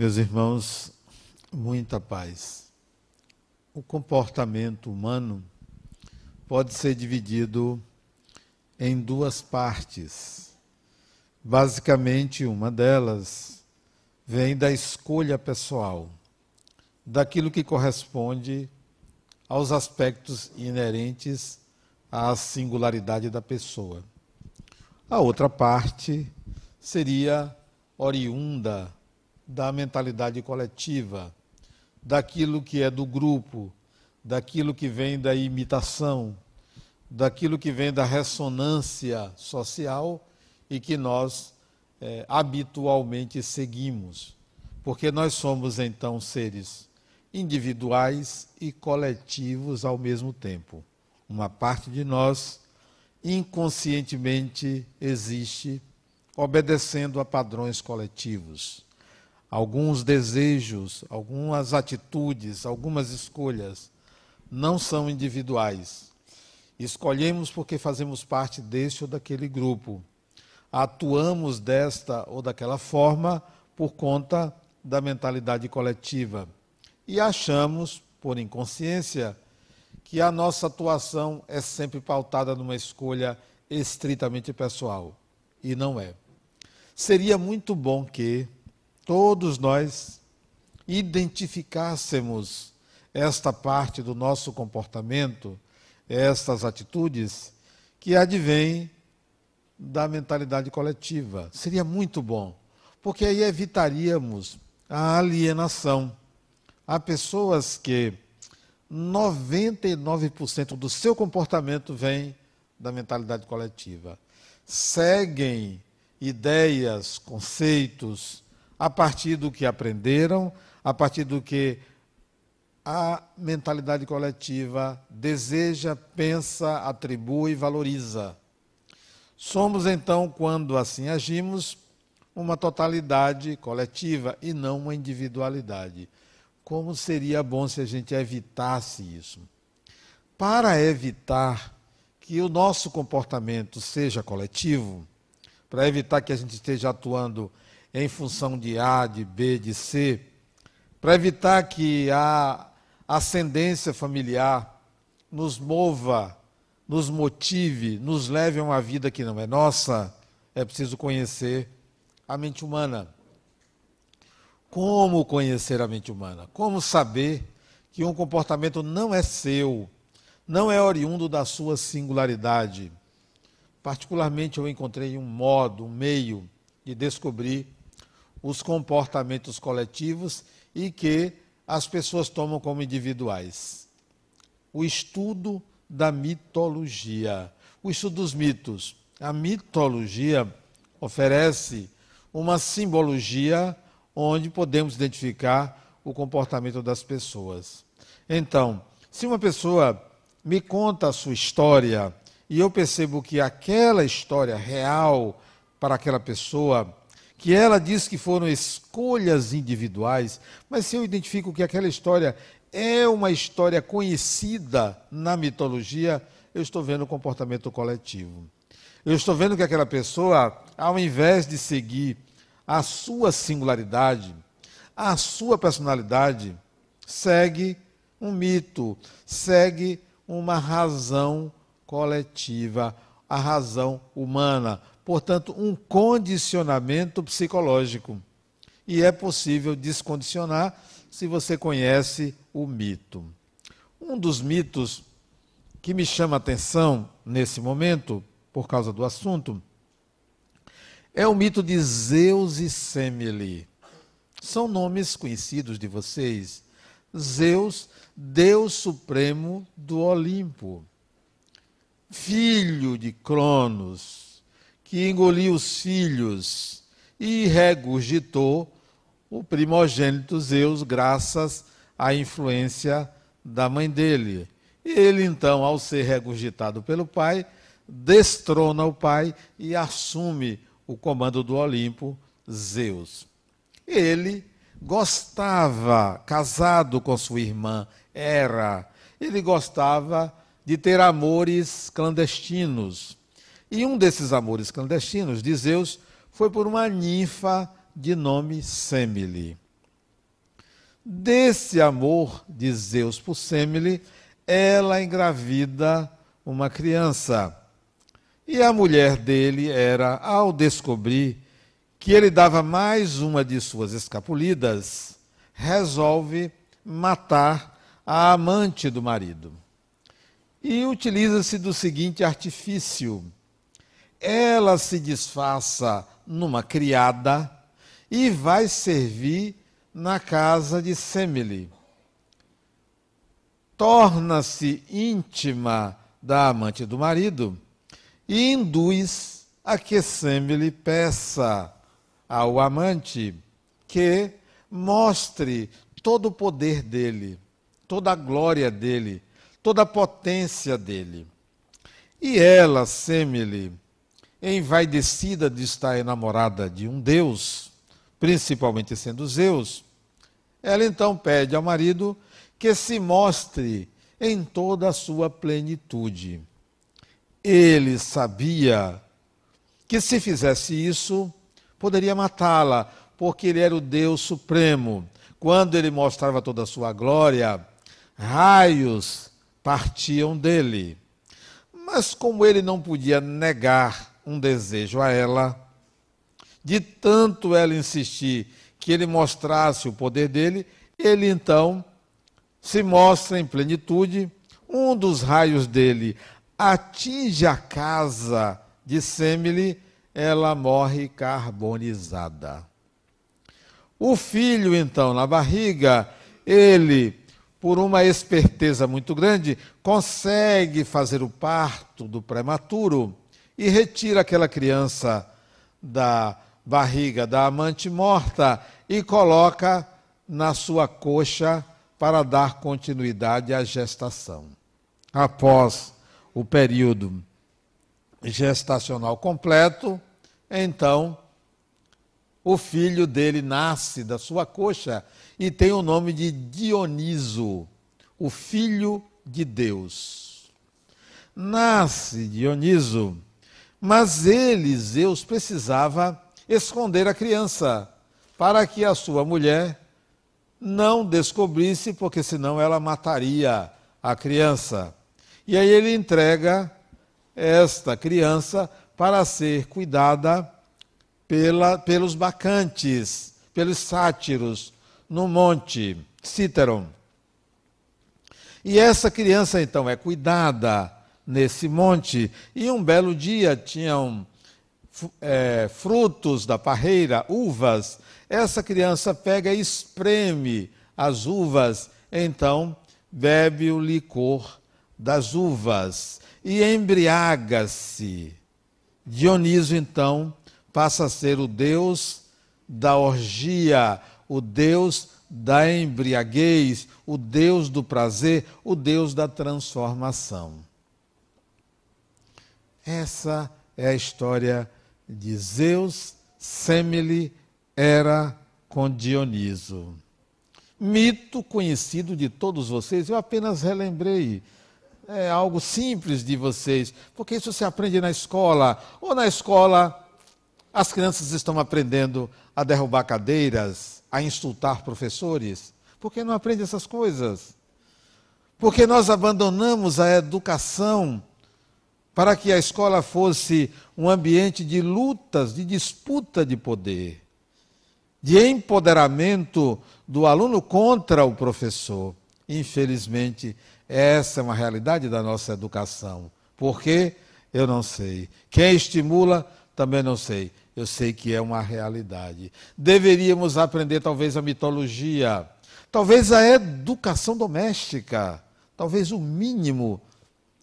Meus irmãos, muita paz. O comportamento humano pode ser dividido em duas partes. Basicamente, uma delas vem da escolha pessoal, daquilo que corresponde aos aspectos inerentes à singularidade da pessoa. A outra parte seria oriunda da mentalidade coletiva, daquilo que é do grupo, daquilo que vem da imitação, daquilo que vem da ressonância social e que nós é, habitualmente seguimos. Porque nós somos então seres individuais e coletivos ao mesmo tempo. Uma parte de nós inconscientemente existe obedecendo a padrões coletivos. Alguns desejos, algumas atitudes, algumas escolhas não são individuais. Escolhemos porque fazemos parte deste ou daquele grupo. Atuamos desta ou daquela forma por conta da mentalidade coletiva. E achamos, por inconsciência, que a nossa atuação é sempre pautada numa escolha estritamente pessoal. E não é. Seria muito bom que todos nós identificássemos esta parte do nosso comportamento, estas atitudes, que advêm da mentalidade coletiva. Seria muito bom, porque aí evitaríamos a alienação. Há pessoas que 99% do seu comportamento vem da mentalidade coletiva. Seguem ideias, conceitos, a partir do que aprenderam, a partir do que a mentalidade coletiva deseja, pensa, atribui e valoriza. Somos, então, quando assim agimos, uma totalidade coletiva e não uma individualidade. Como seria bom se a gente evitasse isso? Para evitar que o nosso comportamento seja coletivo, para evitar que a gente esteja atuando em função de A, de B, de C, para evitar que a ascendência familiar nos mova, nos motive, nos leve a uma vida que não é nossa, é preciso conhecer a mente humana. Como conhecer a mente humana? Como saber que um comportamento não é seu, não é oriundo da sua singularidade? Particularmente, eu encontrei um modo, um meio de descobrir os comportamentos coletivos e que as pessoas tomam como individuais. O estudo da mitologia, o estudo dos mitos. A mitologia oferece uma simbologia onde podemos identificar o comportamento das pessoas. Então, se uma pessoa me conta a sua história e eu percebo que aquela história real para aquela pessoa, que ela diz que foram escolhas individuais, mas se eu identifico que aquela história é uma história conhecida na mitologia, eu estou vendo o comportamento coletivo. Eu estou vendo que aquela pessoa, ao invés de seguir a sua singularidade, a sua personalidade, segue um mito, segue uma razão coletiva, a razão humana. Portanto, um condicionamento psicológico. E é possível descondicionar se você conhece o mito. Um dos mitos que me chama a atenção nesse momento, por causa do assunto, é o mito de Zeus e Semele. São nomes conhecidos de vocês. Zeus, Deus Supremo do Olimpo, filho de Cronos, que engoliu os filhos e regurgitou o primogênito Zeus, graças à influência da mãe dele. E ele, então, ao ser regurgitado pelo pai, destrona o pai e assume o comando do Olimpo, Zeus. Ele gostava, casado com sua irmã Hera, ele gostava de ter amores clandestinos. E um desses amores clandestinos de Zeus foi por uma ninfa de nome Semele. Desse amor de Zeus por Semele, ela engravida uma criança. E a mulher dele era, ao descobrir que ele dava mais uma de suas escapulidas, resolve matar a amante do marido. E utiliza-se do seguinte artifício: ela se disfarça numa criada e vai servir na casa de Semele. Torna-se íntima da amante do marido e induz a que Semele peça ao amante que mostre todo o poder dele, toda a glória dele, toda a potência dele. E ela, Semele, envaidecida de estar enamorada de um Deus, principalmente sendo Zeus, ela então pede ao marido que se mostre em toda a sua plenitude. Ele sabia que se fizesse isso, poderia matá-la, porque ele era o Deus supremo. Quando ele mostrava toda a sua glória, raios partiam dele. Mas como ele não podia negar um desejo a ela, de tanto ela insistir que ele mostrasse o poder dele, ele então se mostra em plenitude. Um dos raios dele atinge a casa de Semele, ela morre carbonizada. O filho, então, na barriga, ele, por uma esperteza muito grande, consegue fazer o parto do prematuro e retira aquela criança da barriga da amante morta e coloca na sua coxa para dar continuidade à gestação. Após o período gestacional completo, então o filho dele nasce da sua coxa e tem o nome de Dioniso, o filho de Deus. Nasce Dioniso, mas ele, Zeus, precisava esconder a criança para que a sua mulher não descobrisse, porque senão ela mataria a criança. E aí ele entrega esta criança para ser cuidada pela, pelos bacantes, pelos sátiros, no monte Cíteron. E essa criança então é cuidada nesse monte, e um belo dia tinham é, frutos da parreira, uvas. Essa criança pega e espreme as uvas, então bebe o licor das uvas e embriaga-se. Dioniso, então, passa a ser o deus da orgia, o deus da embriaguez, o deus do prazer, o deus da transformação. Essa é a história de Zeus, Semele, era com Dioniso. Mito conhecido de todos vocês, eu apenas relembrei é algo simples de vocês, porque isso se aprende na escola. Ou na escola, as crianças estão aprendendo a derrubar cadeiras, a insultar professores. Por que não aprende essas coisas? Porque nós abandonamos a educação para que a escola fosse um ambiente de lutas, de disputa de poder, de empoderamento do aluno contra o professor. Infelizmente, essa é uma realidade da nossa educação. Por quê? Eu não sei. Quem estimula, também não sei. Eu sei que é uma realidade. Deveríamos aprender, talvez, a mitologia, talvez a educação doméstica, talvez o mínimo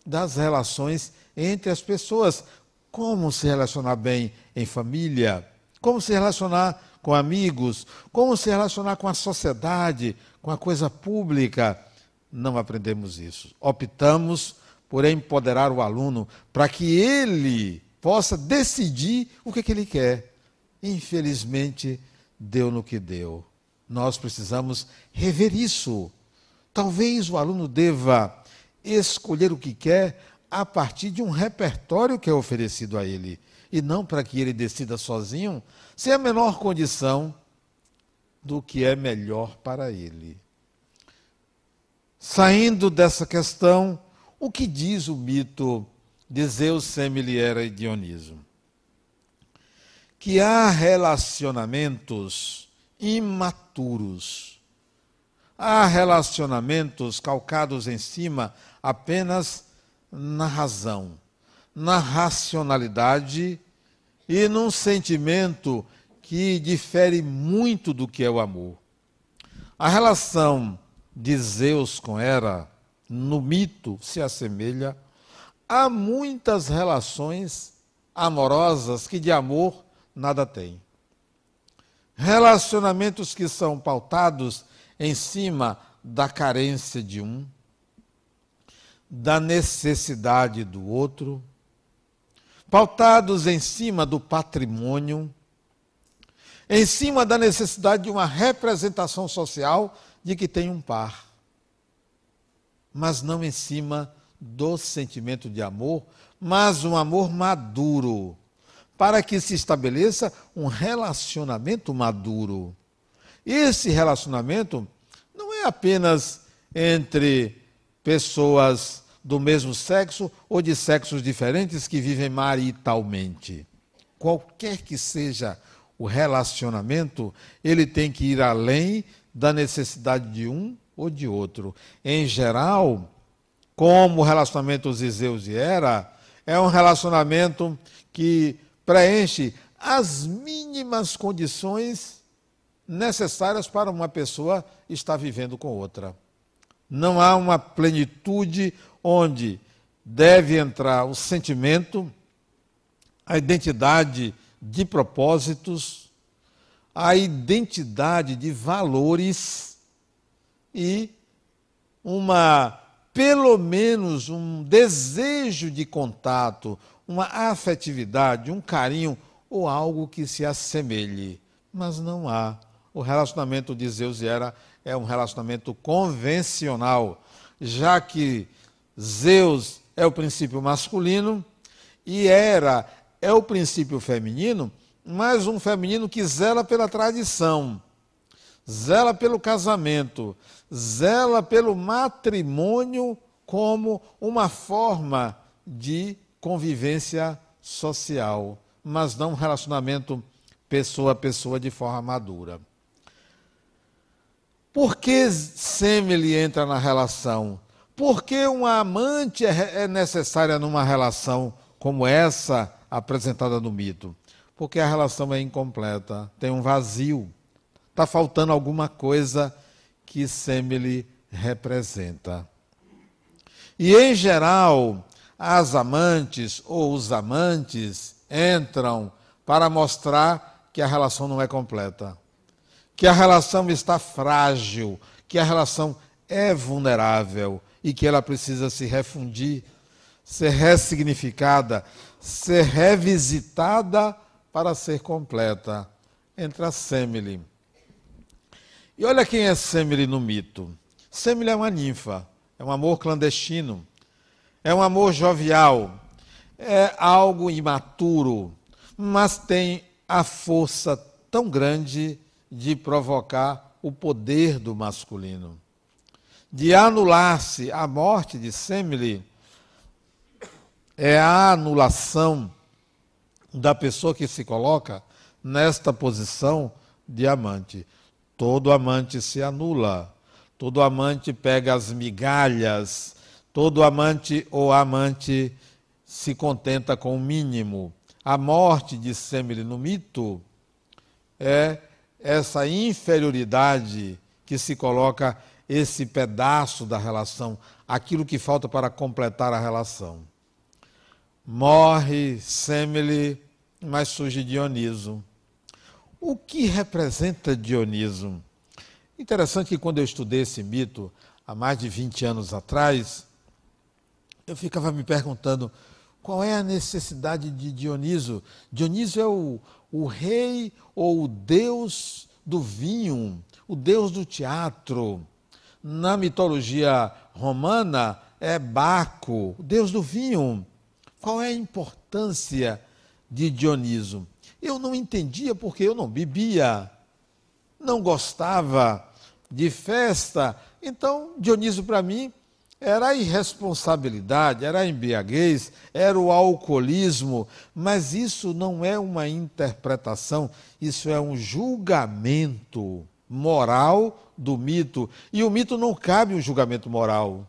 das relações entre as pessoas. Como se relacionar bem em família, como se relacionar com amigos, como se relacionar com a sociedade, com a coisa pública não aprendemos isso. Optamos por empoderar o aluno para que ele possa decidir o que, que ele quer. Infelizmente, deu no que deu. Nós precisamos rever isso. Talvez o aluno deva escolher o que quer a partir de um repertório que é oferecido a ele, e não para que ele decida sozinho, sem a menor condição do que é melhor para ele. Saindo dessa questão, o que diz o mito de Zeus, Semiliera e Dioniso? Que há relacionamentos imaturos. Há relacionamentos calcados em cima apenas na razão, na racionalidade e num sentimento que difere muito do que é o amor. A relação de Zeus com Hera, no mito, se assemelha a muitas relações amorosas que de amor nada têm. Relacionamentos que são pautados em cima da carência de um, da necessidade do outro, pautados em cima do patrimônio, em cima da necessidade de uma representação social de que tem um par, mas não em cima do sentimento de amor, mas um amor maduro, para que se estabeleça um relacionamento maduro. Esse relacionamento não é apenas entre pessoas do mesmo sexo ou de sexos diferentes que vivem maritalmente. Qualquer que seja o relacionamento, ele tem que ir além da necessidade de um ou de outro. Em geral, como o relacionamento Zeus e Hera, é um relacionamento que preenche as mínimas condições necessárias para uma pessoa estar vivendo com outra. Não há uma plenitude onde deve entrar o sentimento, a identidade de propósitos, a identidade de valores e uma pelo menos um desejo de contato, uma afetividade, um carinho ou algo que se assemelhe. Mas não há. O relacionamento de Zeus e Hera é um relacionamento convencional, já que Zeus é o princípio masculino e Hera é o princípio feminino, mas um feminino que zela pela tradição, zela pelo casamento, zela pelo matrimônio como uma forma de convivência social, mas não um relacionamento pessoa a pessoa de forma madura. Por que Semele entra na relação? Por que uma amante é, é necessária numa relação como essa apresentada no mito? Porque a relação é incompleta, tem um vazio, está faltando alguma coisa que Semele representa. E, em geral, as amantes ou os amantes entram para mostrar que a relação não é completa que a relação está frágil, que a relação é vulnerável e que ela precisa se refundir, ser ressignificada, ser revisitada para ser completa. Entra Semele. E olha quem é Semele no mito. Semele é uma ninfa, é um amor clandestino, é um amor jovial, é algo imaturo, mas tem a força tão grande de provocar o poder do masculino. De anular-se a morte de Semele é a anulação da pessoa que se coloca nesta posição de amante. Todo amante se anula, todo amante pega as migalhas, todo amante ou amante se contenta com o mínimo. A morte de Semele no mito é essa inferioridade que se coloca esse pedaço da relação, aquilo que falta para completar a relação. Morre Semele, mas surge Dioniso. O que representa Dioniso? Interessante que quando eu estudei esse mito, há mais de 20 anos atrás, eu ficava me perguntando qual é a necessidade de Dioniso. Dioniso é o, o rei ou o deus do vinho, o deus do teatro. Na mitologia romana é Baco, o deus do vinho. Qual é a importância de Dioniso? Eu não entendia porque eu não bebia. não gostava de festa. Então, Dionísio, para mim, era a irresponsabilidade, era a embriaguez, era o alcoolismo, mas isso não é uma interpretação, isso é um julgamento moral do mito. E o mito não cabe um julgamento moral.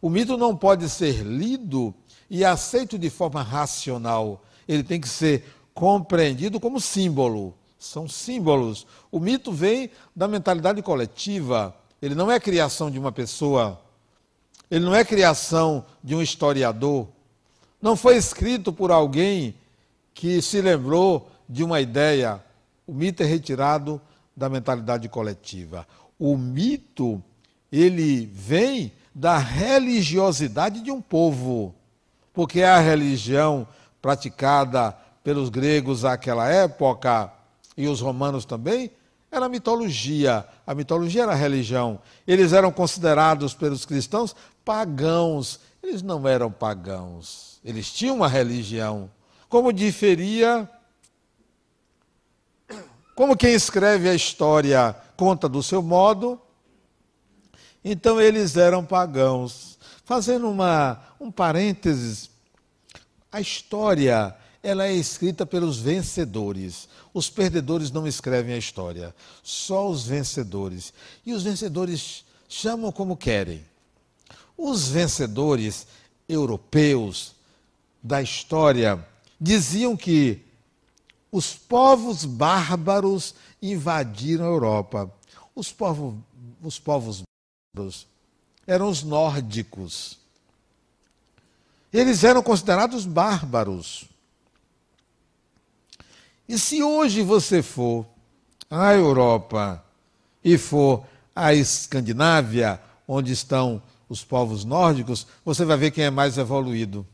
O mito não pode ser lido e aceito de forma racional. Ele tem que ser compreendido como símbolo. São símbolos. O mito vem da mentalidade coletiva. Ele não é criação de uma pessoa. Ele não é criação de um historiador. Não foi escrito por alguém que se lembrou de uma ideia. O mito é retirado da mentalidade coletiva. O mito, ele vem da religiosidade de um povo, porque a religião praticada pelos gregos àquela época e os romanos também era mitologia. A mitologia era a religião. Eles eram considerados pelos cristãos pagãos. Eles não eram pagãos. Eles tinham uma religião. Como diferia como quem escreve a história conta do seu modo, então eles eram pagãos. Fazendo uma, um parênteses, a história ela é escrita pelos vencedores. Os perdedores não escrevem a história, só os vencedores. E os vencedores chamam como querem. Os vencedores europeus da história diziam que os povos bárbaros invadiram a Europa. Os povos, os povos bárbaros eram os nórdicos. Eles eram considerados bárbaros. E se hoje você for à Europa e for à Escandinávia, onde estão os povos nórdicos, você vai ver quem é mais evoluído: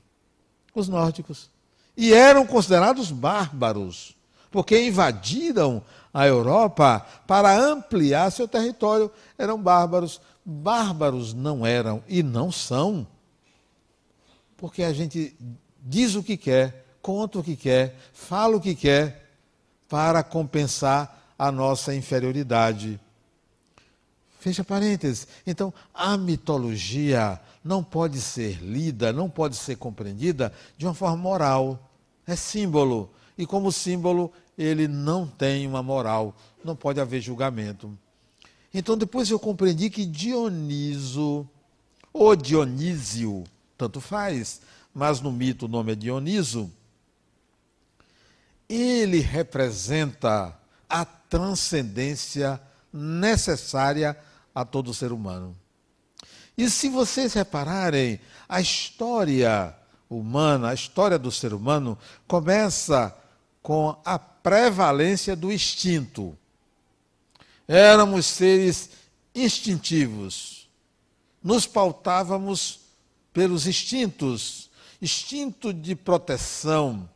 os nórdicos e eram considerados bárbaros, porque invadiram a Europa para ampliar seu território. Eram bárbaros. Bárbaros não eram e não são, porque a gente diz o que quer, conta o que quer, fala o que quer, para compensar a nossa inferioridade. Fecha parênteses. Então, a mitologia não pode ser lida, não pode ser compreendida de uma forma moral é símbolo. E como símbolo, ele não tem uma moral, não pode haver julgamento. Então depois eu compreendi que Dioniso, ou Dionísio, tanto faz, mas no mito o nome é Dioniso, ele representa a transcendência necessária a todo ser humano. E se vocês repararem, a história humana, a história do ser humano, começa com a prevalência do instinto. Éramos seres instintivos. Nos pautávamos pelos instintos instinto de proteção,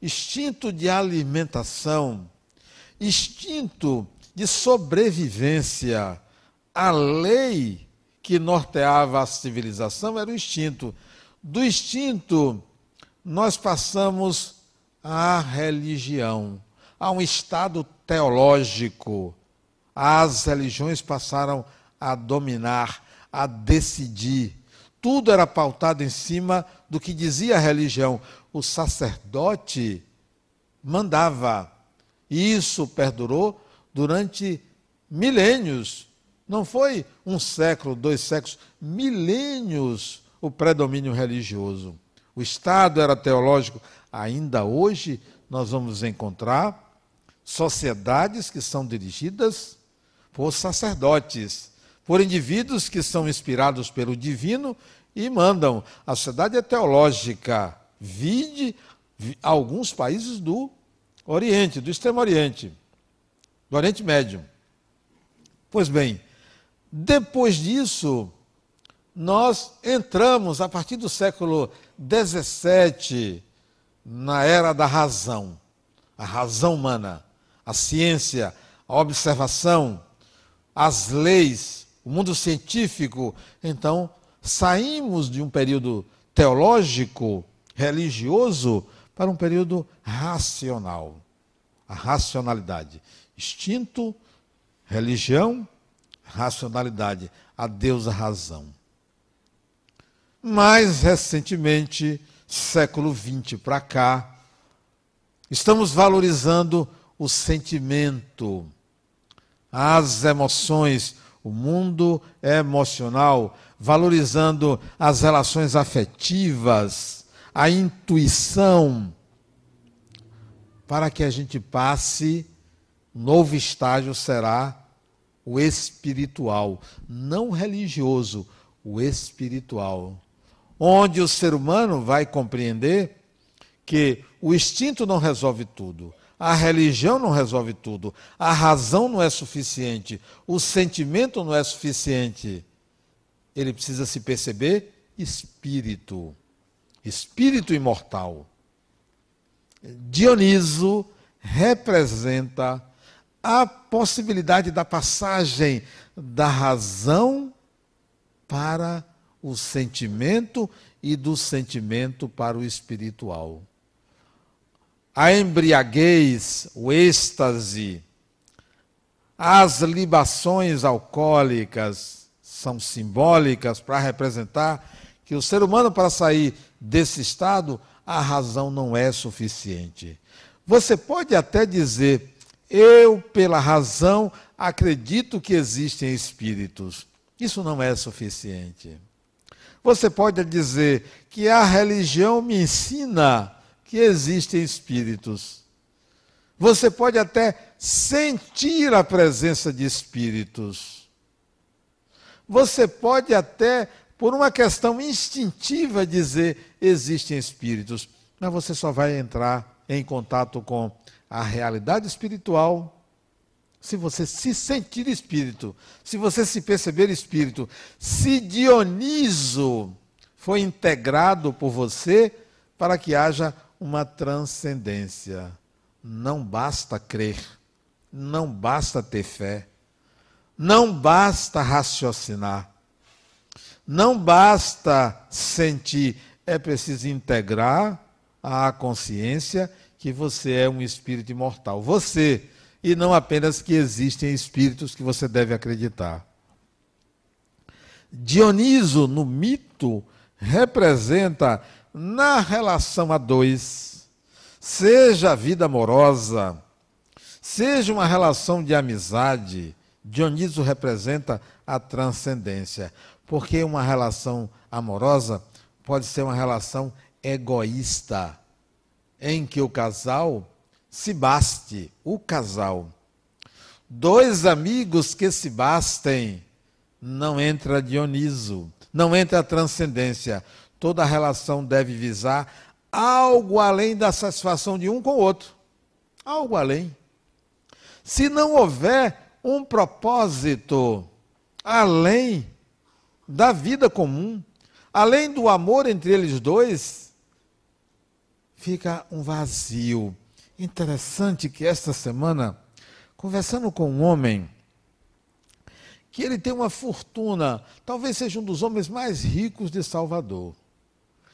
instinto de alimentação, instinto de sobrevivência. A lei que norteava a civilização era o instinto. Do instinto, nós passamos à religião, a um estado teológico. As religiões passaram a dominar, a decidir. Tudo era pautado em cima do que dizia a religião. O sacerdote mandava. E isso perdurou durante milênios. Não foi um século, dois séculos, milênios o predomínio religioso. O Estado era teológico. Ainda hoje nós vamos encontrar sociedades que são dirigidas por sacerdotes, por indivíduos que são inspirados pelo divino e mandam. A sociedade é teológica. Vide alguns países do Oriente, do Extremo Oriente, do Oriente Médio. Pois bem, depois disso, nós entramos, a partir do século XVII, na era da razão, a razão humana, a ciência, a observação, as leis, o mundo científico. Então, saímos de um período teológico, religioso, para um período racional. A racionalidade. Instinto Religião, racionalidade, a deusa razão. Mais recentemente, século XX para cá, estamos valorizando o sentimento, as emoções, o mundo emocional, valorizando as relações afetivas, a intuição, para que a gente passe, novo estágio será o espiritual, não religioso, o espiritual, onde o ser humano vai compreender que o instinto não resolve tudo, a religião não resolve tudo, a razão não é suficiente, o sentimento não é suficiente. Ele precisa se perceber espírito, espírito imortal. Dioniso representa a possibilidade da passagem da razão para o sentimento e do sentimento para o espiritual a embriaguez, o êxtase, as libações alcoólicas são simbólicas para representar que o ser humano, para sair desse estado, a razão não é suficiente. Você pode até dizer, eu, pela razão, acredito que existem espíritos. Isso não é suficiente. Você pode dizer que a religião me ensina que existem espíritos. Você pode até sentir a presença de espíritos. Você pode até, por uma questão instintiva, dizer existem espíritos. Mas você só vai entrar em contato com a realidade espiritual se você se sentir espírito, se você se perceber espírito. Se Dioniso foi integrado por você para que haja uma transcendência. Não basta crer, não basta ter fé, não basta raciocinar, não basta sentir, é preciso integrar à consciência que você é um espírito imortal. Você, e não apenas que existem espíritos que você deve acreditar. Dioniso, no mito, representa na relação a dois, seja a vida amorosa, seja uma relação de amizade, Dioniso representa a transcendência, porque uma relação amorosa pode ser uma relação egoísta, em que o casal se baste, o casal. Dois amigos que se bastem, não entra Dioniso, não entra a transcendência. Toda relação deve visar algo além da satisfação de um com o outro. Algo além. Se não houver um propósito além da vida comum, além do amor entre eles dois, fica um vazio. Interessante que esta semana, conversando com um homem, que ele tem uma fortuna, talvez seja um dos homens mais ricos de Salvador.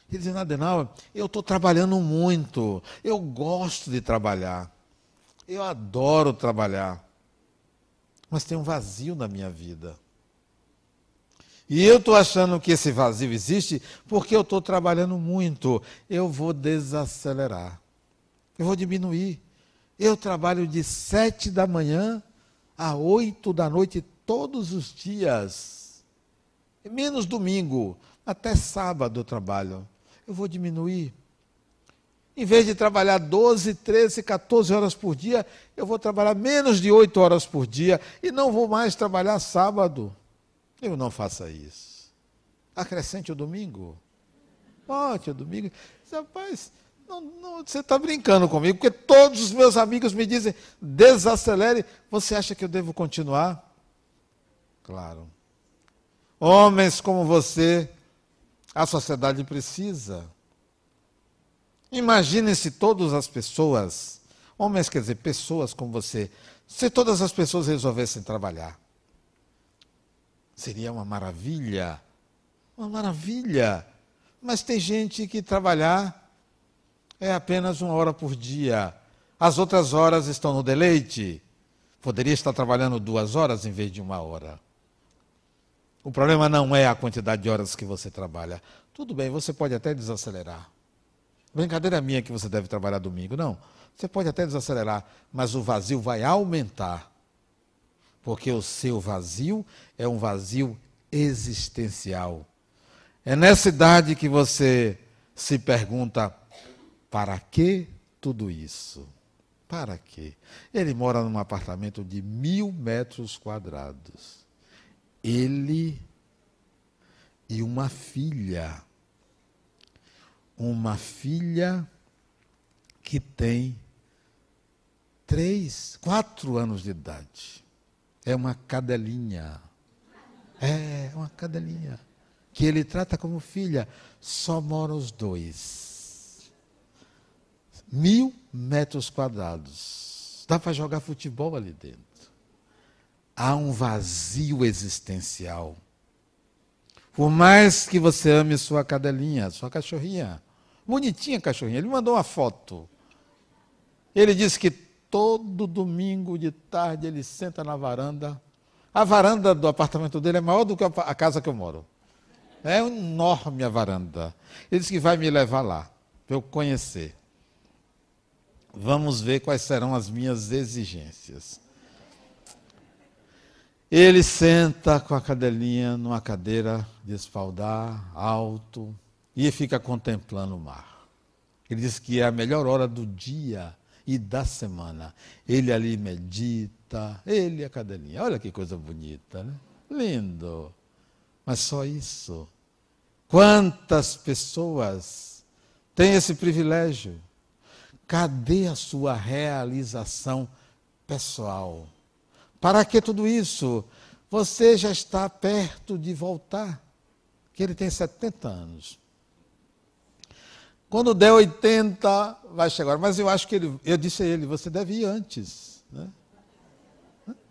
Ele dizendo, Adenauer, eu estou trabalhando muito, eu gosto de trabalhar, eu adoro trabalhar, mas tem um vazio na minha vida. E eu estou achando que esse vazio existe porque eu estou trabalhando muito. Eu vou desacelerar. Eu vou diminuir. Eu trabalho de sete da manhã a oito da noite todos os dias. Menos domingo. Até sábado eu trabalho eu vou diminuir. Em vez de trabalhar 12, 13, 14 horas por dia, eu vou trabalhar menos de 8 horas por dia e não vou mais trabalhar sábado. Eu não faça isso. Acrescente o domingo. Bote o domingo. Rapaz, não, não, você está brincando comigo, porque todos os meus amigos me dizem, desacelere. Você acha que eu devo continuar? Claro. Homens como você a sociedade precisa. Imagine se todas as pessoas, homens quer dizer, pessoas como você, se todas as pessoas resolvessem trabalhar. Seria uma maravilha. Uma maravilha. Mas tem gente que trabalhar é apenas uma hora por dia. As outras horas estão no deleite. Poderia estar trabalhando duas horas em vez de uma hora. O problema não é a quantidade de horas que você trabalha. Tudo bem, você pode até desacelerar. Brincadeira minha que você deve trabalhar domingo. Não. Você pode até desacelerar, mas o vazio vai aumentar. Porque o seu vazio é um vazio existencial. É nessa idade que você se pergunta: para que tudo isso? Para quê? Ele mora num apartamento de mil metros quadrados. Ele e uma filha. Uma filha que tem três, quatro anos de idade. É uma cadelinha. É, uma cadelinha. Que ele trata como filha. Só moram os dois. Mil metros quadrados. Dá para jogar futebol ali dentro. Há um vazio existencial. Por mais que você ame sua cadelinha, sua cachorrinha, bonitinha cachorrinha, ele mandou uma foto. Ele disse que todo domingo de tarde ele senta na varanda. A varanda do apartamento dele é maior do que a casa que eu moro. É enorme a varanda. Ele disse que vai me levar lá, para eu conhecer. Vamos ver quais serão as minhas exigências. Ele senta com a cadelinha numa cadeira de espaldar, alto, e fica contemplando o mar. Ele diz que é a melhor hora do dia e da semana. Ele ali medita, ele a cadelinha. Olha que coisa bonita, né? Lindo. Mas só isso. Quantas pessoas têm esse privilégio? Cadê a sua realização pessoal? Para que tudo isso? Você já está perto de voltar, que ele tem 70 anos. Quando der 80, vai chegar. Mas eu acho que ele, eu disse a ele, você deve ir antes. Né?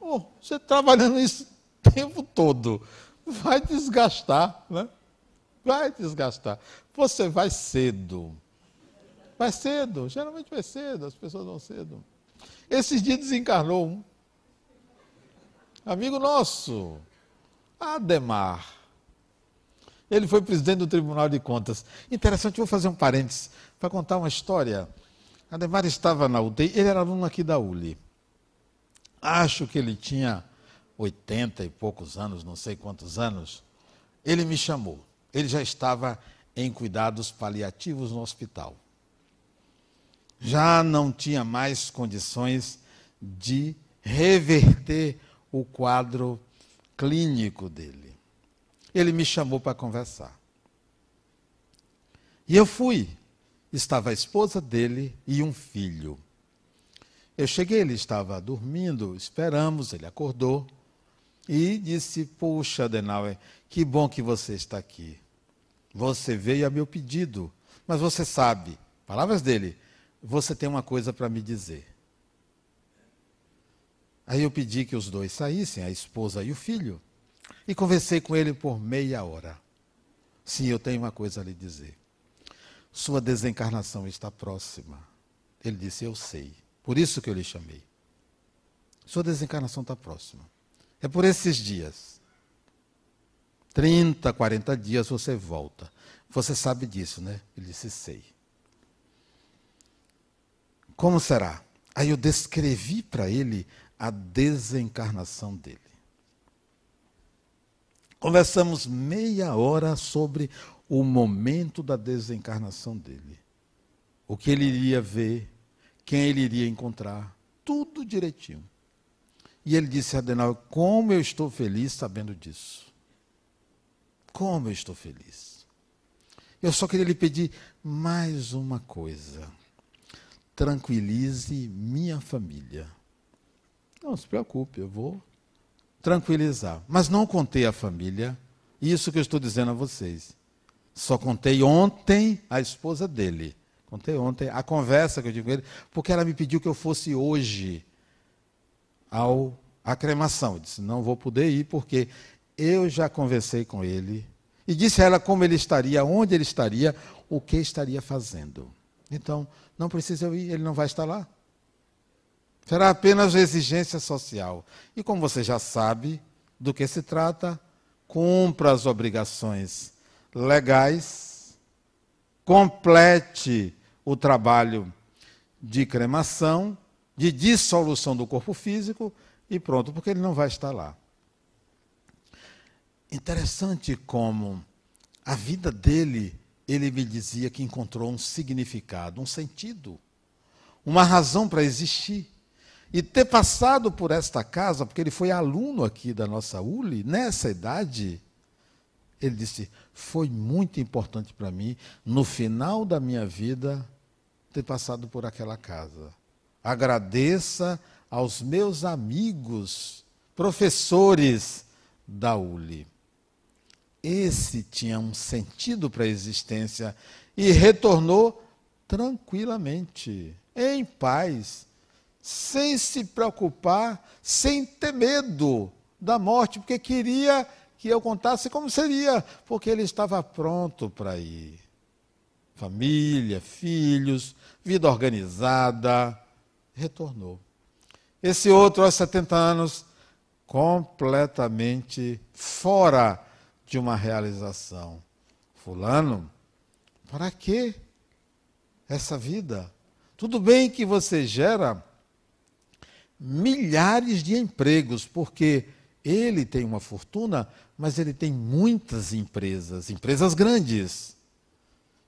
Oh, você trabalhando isso o tempo todo, vai desgastar, né? Vai desgastar. Você vai cedo. Vai cedo, geralmente vai cedo, as pessoas vão cedo. Esses dias desencarnou um. Amigo nosso, Ademar. Ele foi presidente do Tribunal de Contas. Interessante, vou fazer um parênteses para contar uma história. Ademar estava na UTI, ele era aluno aqui da ULI. Acho que ele tinha 80 e poucos anos, não sei quantos anos. Ele me chamou. Ele já estava em cuidados paliativos no hospital. Já não tinha mais condições de reverter o quadro clínico dele ele me chamou para conversar. E eu fui. Estava a esposa dele e um filho. Eu cheguei, ele estava dormindo, esperamos, ele acordou e disse: Puxa, Adenauer, que bom que você está aqui. Você veio a meu pedido, mas você sabe, palavras dele, você tem uma coisa para me dizer. Aí eu pedi que os dois saíssem, a esposa e o filho. E conversei com ele por meia hora. Sim, eu tenho uma coisa a lhe dizer. Sua desencarnação está próxima. Ele disse: Eu sei. Por isso que eu lhe chamei. Sua desencarnação está próxima. É por esses dias. 30, 40 dias você volta. Você sabe disso, né? Ele disse: Sei. Como será? Aí eu descrevi para ele a desencarnação dele. Conversamos meia hora sobre o momento da desencarnação dele. O que ele iria ver, quem ele iria encontrar, tudo direitinho. E ele disse a Adenauer, como eu estou feliz sabendo disso. Como eu estou feliz. Eu só queria lhe pedir mais uma coisa. Tranquilize minha família. Não se preocupe, eu vou tranquilizar. Mas não contei à família isso que eu estou dizendo a vocês. Só contei ontem à esposa dele. Contei ontem a conversa que eu tive com ele, porque ela me pediu que eu fosse hoje ao à cremação. Eu disse: "Não vou poder ir porque eu já conversei com ele e disse a ela como ele estaria, onde ele estaria, o que estaria fazendo. Então, não precisa eu ir, ele não vai estar lá. Será apenas exigência social. E como você já sabe do que se trata, cumpra as obrigações legais, complete o trabalho de cremação, de dissolução do corpo físico e pronto, porque ele não vai estar lá. Interessante como a vida dele, ele me dizia que encontrou um significado, um sentido, uma razão para existir. E ter passado por esta casa, porque ele foi aluno aqui da nossa ULI, nessa idade, ele disse: foi muito importante para mim, no final da minha vida, ter passado por aquela casa. Agradeça aos meus amigos, professores da ULI. Esse tinha um sentido para a existência e retornou tranquilamente, em paz, sem se preocupar, sem ter medo da morte, porque queria que eu contasse como seria, porque ele estava pronto para ir. Família, filhos, vida organizada, retornou. Esse outro, aos 70 anos, completamente fora de uma realização. Fulano, para que essa vida? Tudo bem que você gera milhares de empregos, porque ele tem uma fortuna, mas ele tem muitas empresas, empresas grandes.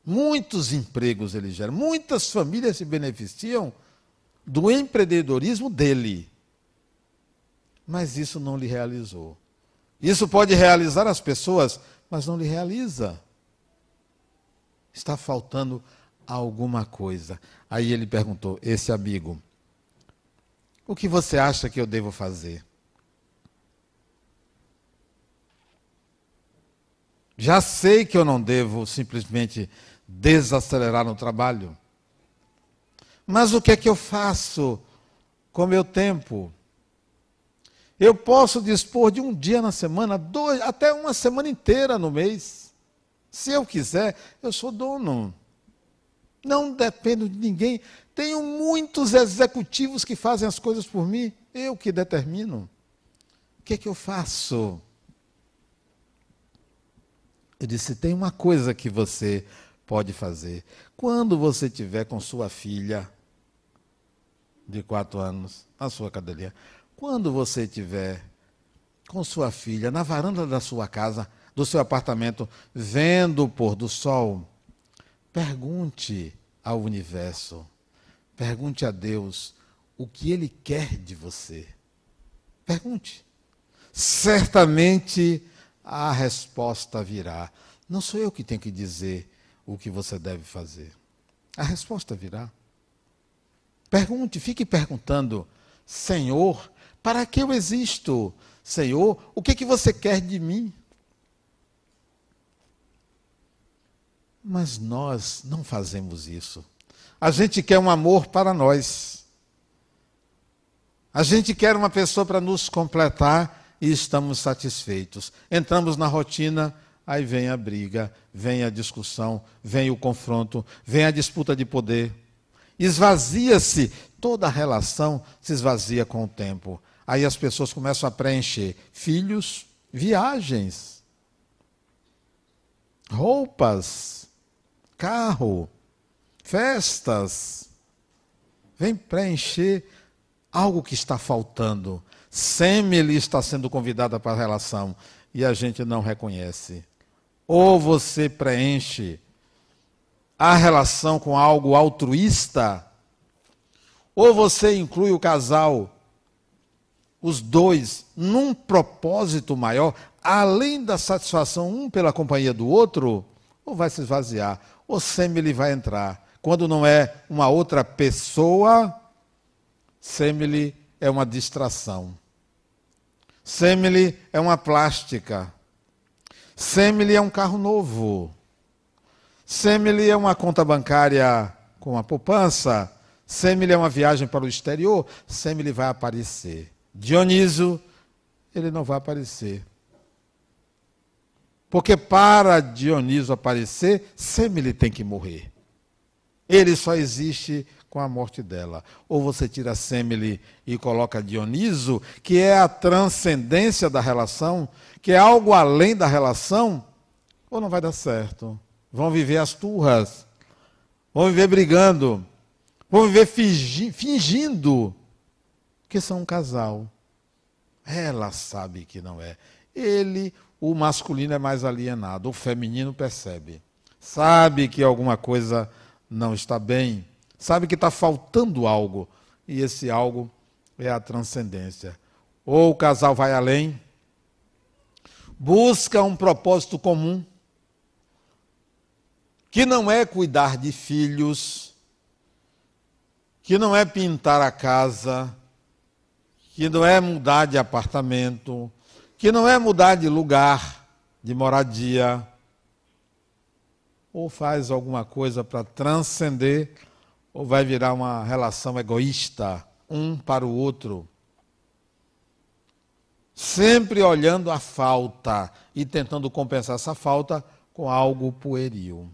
Muitos empregos ele gera, muitas famílias se beneficiam do empreendedorismo dele. Mas isso não lhe realizou. Isso pode realizar as pessoas, mas não lhe realiza. Está faltando alguma coisa. Aí ele perguntou: esse amigo, o que você acha que eu devo fazer? Já sei que eu não devo simplesmente desacelerar no trabalho. Mas o que é que eu faço com meu tempo? Eu posso dispor de um dia na semana, dois, até uma semana inteira no mês. Se eu quiser, eu sou dono. Não dependo de ninguém. Tenho muitos executivos que fazem as coisas por mim. Eu que determino. O que é que eu faço? Eu disse: tem uma coisa que você pode fazer. Quando você tiver com sua filha de quatro anos na sua cadelinha, quando você estiver com sua filha na varanda da sua casa, do seu apartamento, vendo o pôr do sol, pergunte ao universo, pergunte a Deus o que Ele quer de você. Pergunte. Certamente a resposta virá. Não sou eu que tenho que dizer o que você deve fazer. A resposta virá. Pergunte, fique perguntando, Senhor, para que eu existo? Senhor, o que, que você quer de mim? Mas nós não fazemos isso. A gente quer um amor para nós. A gente quer uma pessoa para nos completar e estamos satisfeitos. Entramos na rotina, aí vem a briga, vem a discussão, vem o confronto, vem a disputa de poder. Esvazia-se, toda a relação se esvazia com o tempo. Aí as pessoas começam a preencher filhos, viagens, roupas, carro, festas. Vem preencher algo que está faltando. Semele está sendo convidada para a relação e a gente não reconhece. Ou você preenche a relação com algo altruísta, ou você inclui o casal os dois num propósito maior, além da satisfação um pela companhia do outro, ou vai se esvaziar, ou semele vai entrar. Quando não é uma outra pessoa, semele é uma distração. Semele é uma plástica. Semele é um carro novo. Semele é uma conta bancária com uma poupança. Semele é uma viagem para o exterior. Semele vai aparecer. Dioniso, ele não vai aparecer. Porque para Dioniso aparecer, Semele tem que morrer. Ele só existe com a morte dela. Ou você tira Semele e coloca Dioniso, que é a transcendência da relação, que é algo além da relação, ou não vai dar certo. Vão viver as turras, vão viver brigando, vão viver fingi fingindo que são um casal. Ela sabe que não é. Ele, o masculino é mais alienado, o feminino percebe. Sabe que alguma coisa não está bem, sabe que está faltando algo, e esse algo é a transcendência. Ou o casal vai além, busca um propósito comum, que não é cuidar de filhos, que não é pintar a casa, que não é mudar de apartamento, que não é mudar de lugar, de moradia, ou faz alguma coisa para transcender, ou vai virar uma relação egoísta, um para o outro. Sempre olhando a falta e tentando compensar essa falta com algo pueril.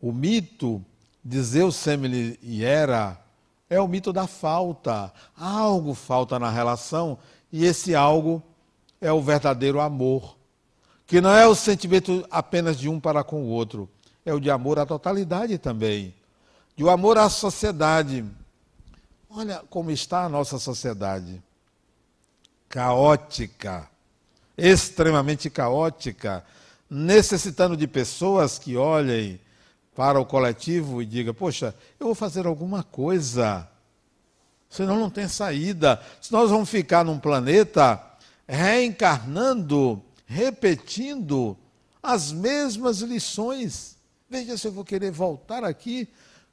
O mito de Zeus, Semele e Hera é o mito da falta. Algo falta na relação e esse algo é o verdadeiro amor que não é o sentimento apenas de um para com o outro, é o de amor à totalidade também, de o amor à sociedade. Olha como está a nossa sociedade. Caótica, extremamente caótica, necessitando de pessoas que olhem para o coletivo e digam: Poxa, eu vou fazer alguma coisa, senão não tem saída. Se nós vamos ficar num planeta reencarnando repetindo as mesmas lições. Veja se eu vou querer voltar aqui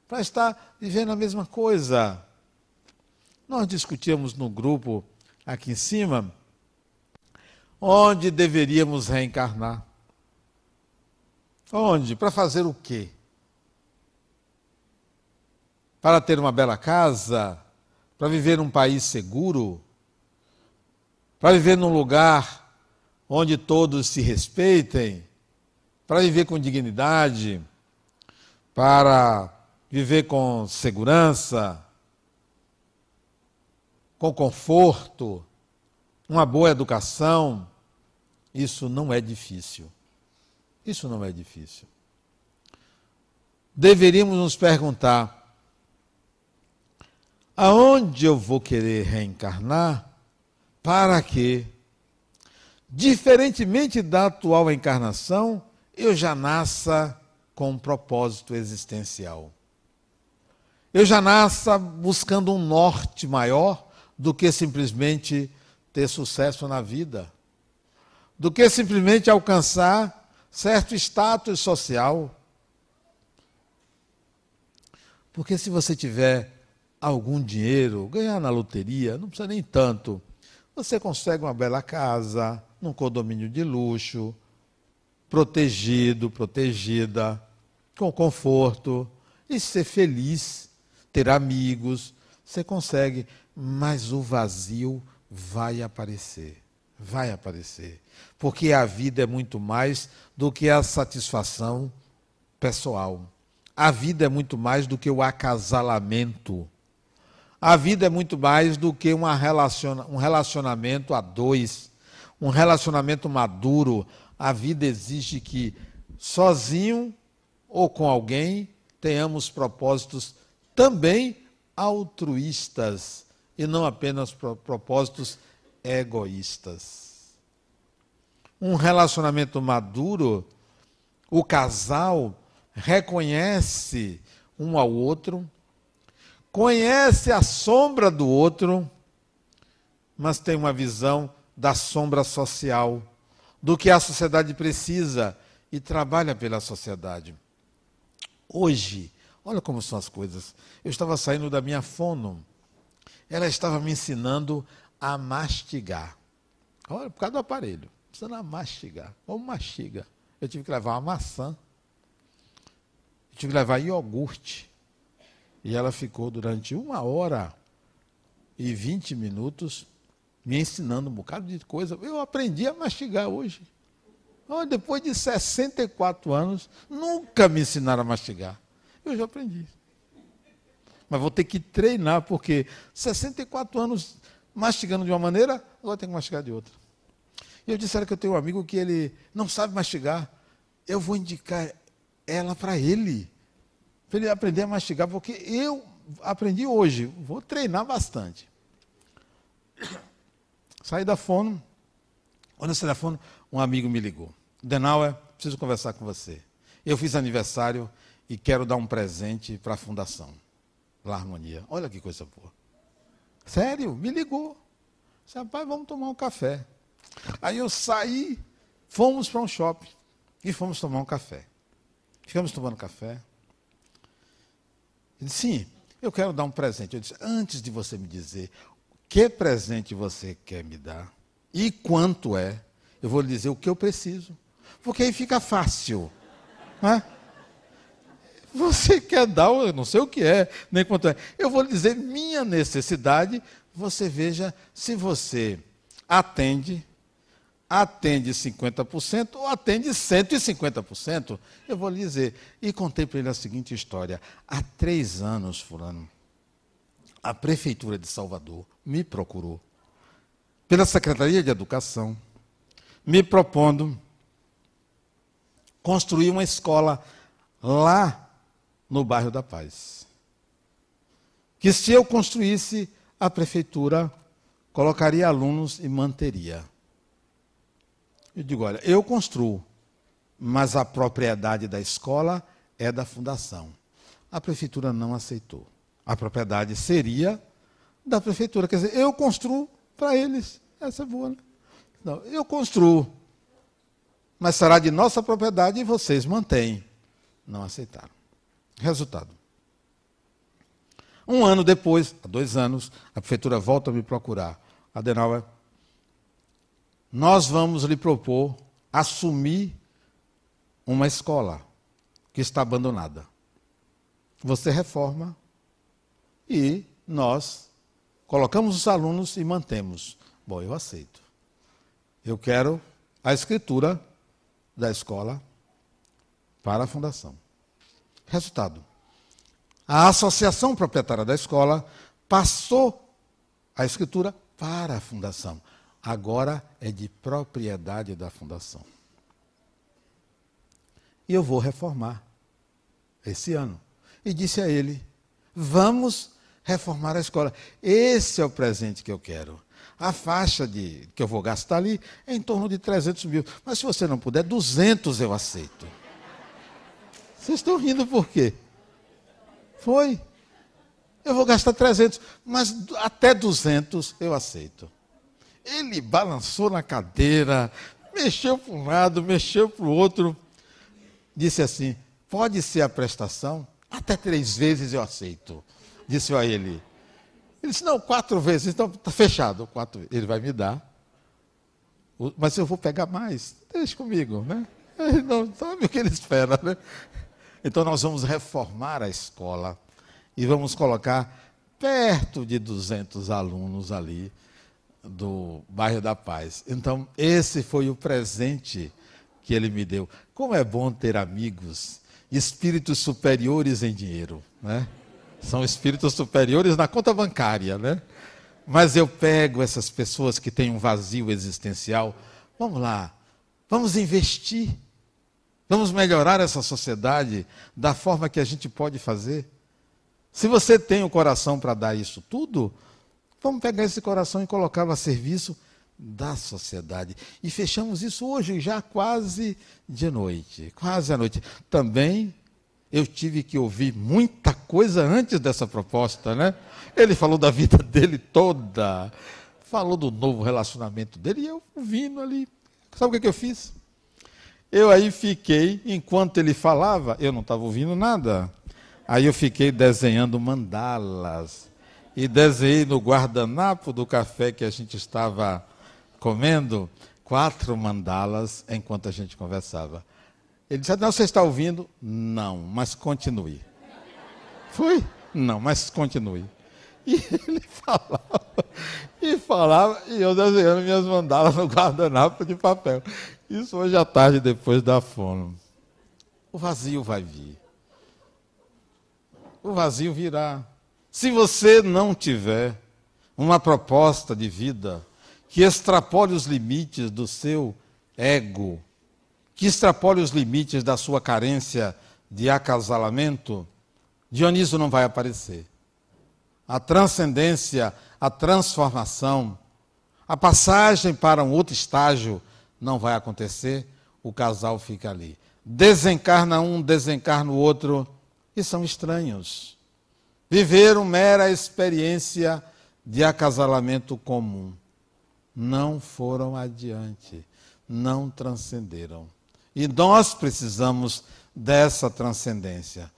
para estar vivendo a mesma coisa. Nós discutíamos no grupo aqui em cima onde deveríamos reencarnar. Onde? Para fazer o quê? Para ter uma bela casa? Para viver num país seguro? Para viver num lugar onde todos se respeitem, para viver com dignidade, para viver com segurança, com conforto, uma boa educação, isso não é difícil. Isso não é difícil. Deveríamos nos perguntar: aonde eu vou querer reencarnar? Para quê? Diferentemente da atual encarnação, eu já nasça com um propósito existencial. Eu já nasça buscando um norte maior do que simplesmente ter sucesso na vida, do que simplesmente alcançar certo status social. Porque se você tiver algum dinheiro, ganhar na loteria, não precisa nem tanto, você consegue uma bela casa, num condomínio de luxo, protegido, protegida, com conforto, e ser feliz, ter amigos, você consegue, mas o vazio vai aparecer. Vai aparecer. Porque a vida é muito mais do que a satisfação pessoal. A vida é muito mais do que o acasalamento. A vida é muito mais do que um relacionamento a dois um relacionamento maduro, a vida exige que, sozinho ou com alguém, tenhamos propósitos também altruístas e não apenas propósitos egoístas. Um relacionamento maduro, o casal reconhece um ao outro, conhece a sombra do outro, mas tem uma visão da sombra social, do que a sociedade precisa e trabalha pela sociedade. Hoje, olha como são as coisas. Eu estava saindo da minha fono, ela estava me ensinando a mastigar. Olha, por causa do aparelho, precisando a mastigar. Como mastiga? Eu tive que levar uma maçã, eu tive que levar iogurte. E ela ficou durante uma hora e vinte minutos me ensinando um bocado de coisa. Eu aprendi a mastigar hoje. depois de 64 anos, nunca me ensinaram a mastigar. Eu já aprendi. Mas vou ter que treinar, porque 64 anos mastigando de uma maneira, agora tenho que mastigar de outra. E eu disse que eu tenho um amigo que ele não sabe mastigar. Eu vou indicar ela para ele. Para ele aprender a mastigar, porque eu aprendi hoje, vou treinar bastante. Saí da fono, quando saí da fono, um amigo me ligou. Denauer, preciso conversar com você. Eu fiz aniversário e quero dar um presente para a fundação, La Harmonia. Olha que coisa boa. Sério, me ligou. Disse, rapaz, vamos tomar um café. Aí eu saí, fomos para um shopping e fomos tomar um café. Ficamos tomando café. Ele disse, sim, eu quero dar um presente. Eu disse, antes de você me dizer que presente você quer me dar e quanto é, eu vou lhe dizer o que eu preciso. Porque aí fica fácil. Não é? Você quer dar, eu não sei o que é, nem quanto é. Eu vou lhe dizer minha necessidade. Você veja se você atende, atende 50% ou atende 150%. Eu vou lhe dizer. E contei para ele a seguinte história. Há três anos, Fulano, a Prefeitura de Salvador me procurou, pela Secretaria de Educação, me propondo construir uma escola lá no bairro da Paz. Que se eu construísse, a prefeitura colocaria alunos e manteria. Eu digo, olha, eu construo, mas a propriedade da escola é da fundação. A prefeitura não aceitou. A propriedade seria da prefeitura. Quer dizer, eu construo para eles. Essa é boa, né? Não, eu construo mas será de nossa propriedade e vocês mantêm. Não aceitaram. Resultado. Um ano depois, há dois anos, a prefeitura volta a me procurar. Adenauer, nós vamos lhe propor assumir uma escola que está abandonada. Você reforma e nós colocamos os alunos e mantemos. Bom, eu aceito. Eu quero a escritura da escola para a fundação. Resultado: a associação proprietária da escola passou a escritura para a fundação. Agora é de propriedade da fundação. E eu vou reformar esse ano. E disse a ele: vamos reformar a escola. Esse é o presente que eu quero. A faixa de, que eu vou gastar ali é em torno de 300 mil. Mas se você não puder, 200 eu aceito. Vocês estão rindo por quê? Foi. Eu vou gastar 300, mas até 200 eu aceito. Ele balançou na cadeira, mexeu para um lado, mexeu para o outro. Disse assim: pode ser a prestação? Até três vezes eu aceito. Disse a ele. Ele disse, não, quatro vezes, então está fechado. Quatro, ele vai me dar. Mas eu vou pegar mais. Deixa comigo, né? Ele não sabe o que ele espera, né? Então nós vamos reformar a escola e vamos colocar perto de 200 alunos ali do bairro da Paz. Então esse foi o presente que ele me deu. Como é bom ter amigos, espíritos superiores em dinheiro, né? São espíritos superiores na conta bancária, né? Mas eu pego essas pessoas que têm um vazio existencial, vamos lá, vamos investir, vamos melhorar essa sociedade da forma que a gente pode fazer. Se você tem o coração para dar isso tudo, vamos pegar esse coração e colocá-lo a serviço da sociedade. E fechamos isso hoje, já quase de noite, quase à noite. Também eu tive que ouvir muita coisa antes dessa proposta, né? Ele falou da vida dele toda, falou do novo relacionamento dele, e eu ouvindo ali. Sabe o que eu fiz? Eu aí fiquei, enquanto ele falava, eu não estava ouvindo nada. Aí eu fiquei desenhando mandalas. E desenhei no guardanapo do café que a gente estava comendo, quatro mandalas enquanto a gente conversava. Ele disse: Não, você está ouvindo? Não, mas continue. Foi? Não, mas continue. E ele falava, e falava, e eu desenhando minhas mandalas no guardanapo de papel. Isso hoje à tarde, depois da fome. O vazio vai vir. O vazio virá. Se você não tiver uma proposta de vida que extrapole os limites do seu ego, que extrapole os limites da sua carência de acasalamento, Dioniso não vai aparecer. A transcendência, a transformação, a passagem para um outro estágio não vai acontecer, o casal fica ali. Desencarna um, desencarna o outro, e são estranhos. Viveram mera experiência de acasalamento comum. Não foram adiante, não transcenderam. E nós precisamos dessa transcendência.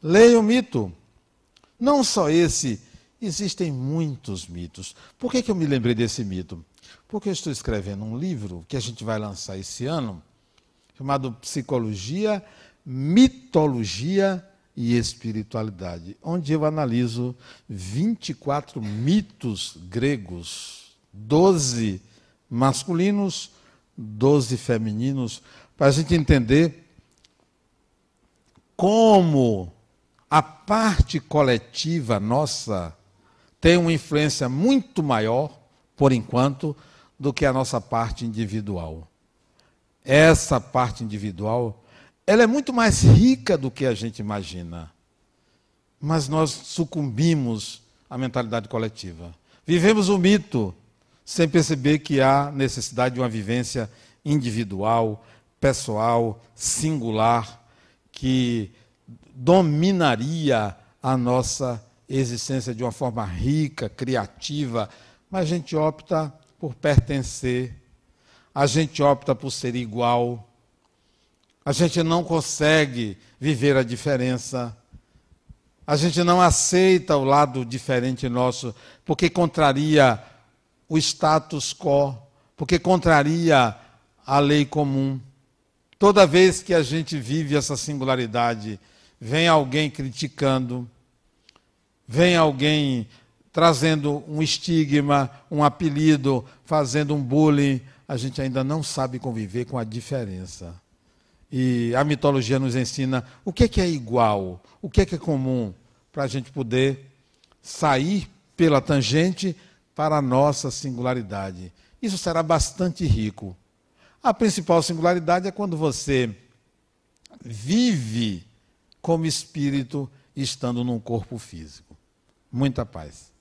Leia o mito. Não só esse, existem muitos mitos. Por que, que eu me lembrei desse mito? Porque eu estou escrevendo um livro que a gente vai lançar esse ano, chamado Psicologia, Mitologia e Espiritualidade, onde eu analiso 24 mitos gregos, 12 masculinos, 12 femininos, para a gente entender como a parte coletiva nossa tem uma influência muito maior, por enquanto, do que a nossa parte individual. Essa parte individual, ela é muito mais rica do que a gente imagina. Mas nós sucumbimos à mentalidade coletiva. Vivemos o mito sem perceber que há necessidade de uma vivência individual, pessoal, singular, que dominaria a nossa existência de uma forma rica, criativa, mas a gente opta por pertencer, a gente opta por ser igual, a gente não consegue viver a diferença, a gente não aceita o lado diferente nosso, porque contraria o status quo, porque contraria a lei comum. Toda vez que a gente vive essa singularidade, vem alguém criticando, vem alguém trazendo um estigma, um apelido, fazendo um bullying, a gente ainda não sabe conviver com a diferença. E a mitologia nos ensina o que é, que é igual, o que é, que é comum, para a gente poder sair pela tangente para a nossa singularidade. Isso será bastante rico. A principal singularidade é quando você vive como espírito estando num corpo físico. Muita paz.